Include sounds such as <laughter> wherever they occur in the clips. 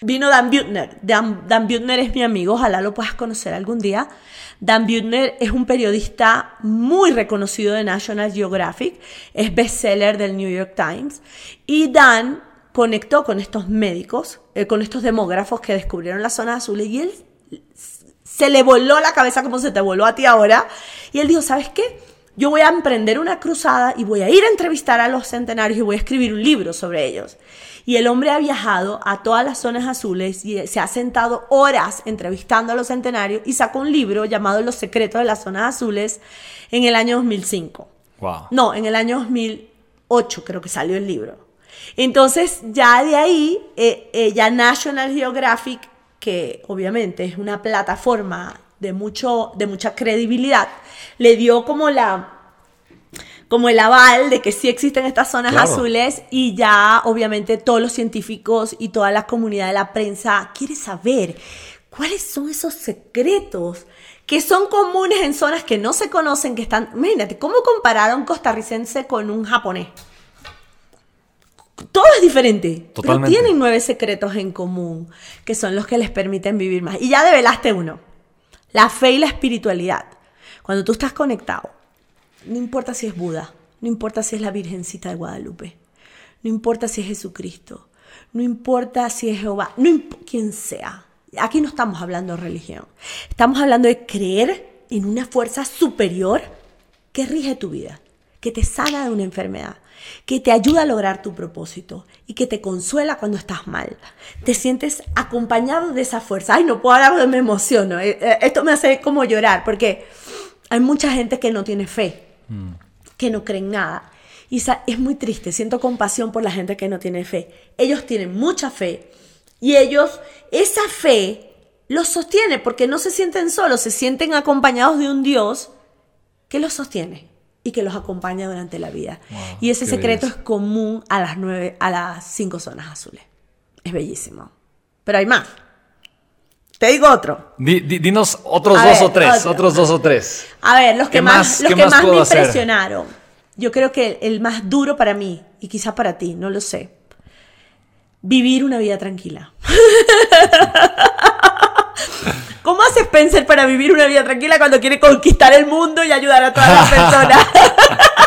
Vino Dan Buettner. Dan, Dan es mi amigo, ojalá lo puedas conocer algún día. Dan Buettner es un periodista muy reconocido de National Geographic, es bestseller del New York Times. Y Dan conectó con estos médicos, eh, con estos demógrafos que descubrieron las zonas azules y él se le voló la cabeza como se te voló a ti ahora. Y él dijo, ¿sabes qué? Yo voy a emprender una cruzada y voy a ir a entrevistar a los centenarios y voy a escribir un libro sobre ellos. Y el hombre ha viajado a todas las zonas azules y se ha sentado horas entrevistando a los centenarios y sacó un libro llamado Los secretos de las zonas azules en el año 2005. Wow. No, en el año 2008 creo que salió el libro. Entonces ya de ahí, eh, eh, ya National Geographic, que obviamente es una plataforma de, mucho, de mucha credibilidad, le dio como la como el aval de que sí existen estas zonas Claro. azules y ya obviamente todos los científicos y toda la comunidad de la prensa quiere saber cuáles son esos secretos que son comunes en zonas que no se conocen, que están... Imagínate, ¿cómo comparar a un costarricense con un japonés? Todo es diferente, Totalmente. pero tienen nueve secretos en común, que son los que les permiten vivir más. Y ya develaste uno, la fe y la espiritualidad. Cuando tú estás conectado, no importa si es Buda, no importa si es la Virgencita de Guadalupe, no importa si es Jesucristo, no importa si es Jehová, no quien sea. Aquí no estamos hablando de religión, estamos hablando de creer en una fuerza superior que rige tu vida, que te sana de una enfermedad, que te ayuda a lograr tu propósito y que te consuela cuando estás mal. Te sientes acompañado de esa fuerza. Ay, no puedo hablar, me emociono. Eh, eh, Esto me hace como llorar porque hay mucha gente que no tiene fe, que no cree en nada. Y esa- es muy triste, siento compasión por la gente que no tiene fe. Ellos tienen mucha fe y ellos, esa fe los sostiene porque no se sienten solos, se sienten acompañados de un Dios que los sostiene y que los acompaña durante la vida. Wow, y ese secreto belleza. es común a las nueve, a las cinco zonas azules. Es bellísimo. Pero hay más. Te digo otro. Di- di- dinos otros A dos ver, o tres, otro. otros dos o tres. A ver, los ¿Qué que más, más- los que más más me hacer? impresionaron. Yo creo que el más duro para mí, y quizá para ti, no lo sé. Vivir una vida tranquila. <laughs> ¿Cómo hace Spencer para vivir una vida tranquila cuando quiere conquistar el mundo y ayudar a todas las <laughs> personas?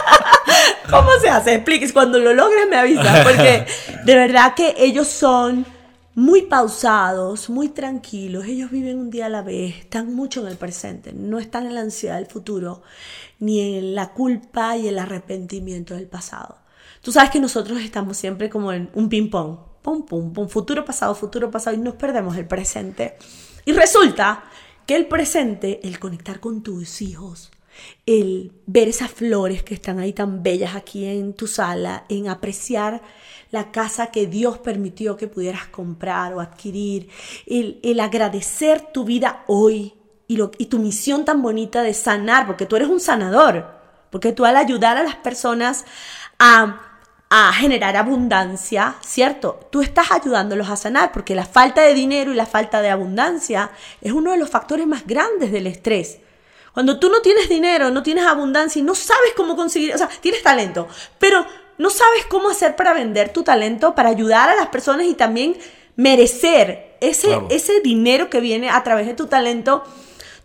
<laughs> ¿Cómo se hace? Expliques. Cuando lo logres me avisas. Porque de verdad que ellos son muy pausados, muy tranquilos. Ellos viven un día a la vez. Están mucho en el presente. No están en la ansiedad del futuro. Ni en la culpa y el arrepentimiento del pasado. Tú sabes que nosotros estamos siempre como en un ping-pong. Pum, pum, pum. Futuro, pasado, futuro, pasado. Y nos perdemos el presente. Y resulta que el presente, el conectar con tus hijos, el ver esas flores que están ahí tan bellas aquí en tu sala, en apreciar la casa que Dios permitió que pudieras comprar o adquirir, el, el agradecer tu vida hoy y, lo, tu misión tan bonita de sanar, porque tú eres un sanador, porque tú al ayudar a las personas a a generar abundancia, ¿cierto? Tú estás ayudándolos a sanar porque la falta de dinero y la falta de abundancia es uno de los factores más grandes del estrés. Cuando tú no tienes dinero, no tienes abundancia y no sabes cómo conseguir, o sea, tienes talento, pero no sabes cómo hacer para vender tu talento, para ayudar a las personas y también merecer ese, Claro. ese dinero que viene a través de tu talento,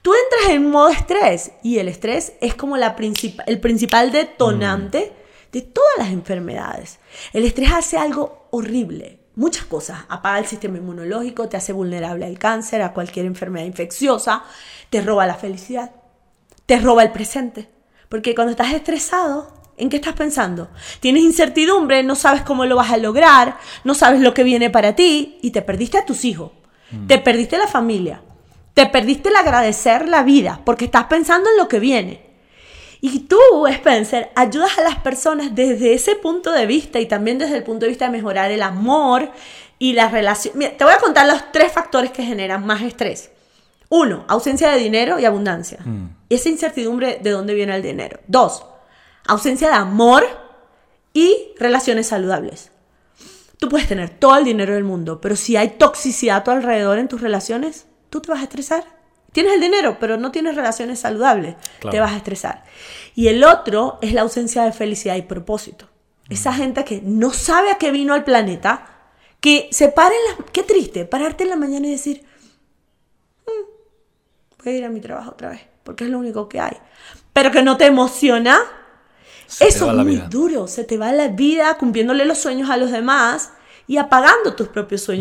tú entras en modo estrés y el estrés es como la princip- el principal detonante de todas las enfermedades. El estrés hace algo horrible, muchas cosas. Apaga el sistema inmunológico, te hace vulnerable al cáncer, a cualquier enfermedad infecciosa, te roba la felicidad, te roba el presente. Porque cuando estás estresado, ¿en qué estás pensando? Tienes incertidumbre, no sabes cómo lo vas a lograr, no sabes lo que viene para ti y te perdiste a tus hijos, te perdiste la familia, te perdiste el agradecer la vida porque estás pensando en lo que viene. Y tú, Spencer, ayudas a las personas desde ese punto de vista y también desde el punto de vista de mejorar el amor y la relación. Mira, te voy a contar los tres factores que generan más estrés. Uno, ausencia de dinero y abundancia. Esa incertidumbre de dónde viene el dinero. Dos, ausencia de amor y relaciones saludables. Tú puedes tener todo el dinero del mundo, pero si hay toxicidad a tu alrededor en tus relaciones, tú te vas a estresar. Tienes el dinero, pero no tienes relaciones saludables, Claro. te vas a estresar. Y el otro es la ausencia de felicidad y propósito. Esa gente que no sabe a qué vino al planeta, Que se paren las... Qué triste, pararte en la mañana y decir, "Mm, voy a ir a mi trabajo otra vez, porque es lo único que hay. Pero que no te emociona. Se Eso es muy vida. duro. Se te va la vida cumpliéndole los sueños a los demás y apagando tus propios sueños.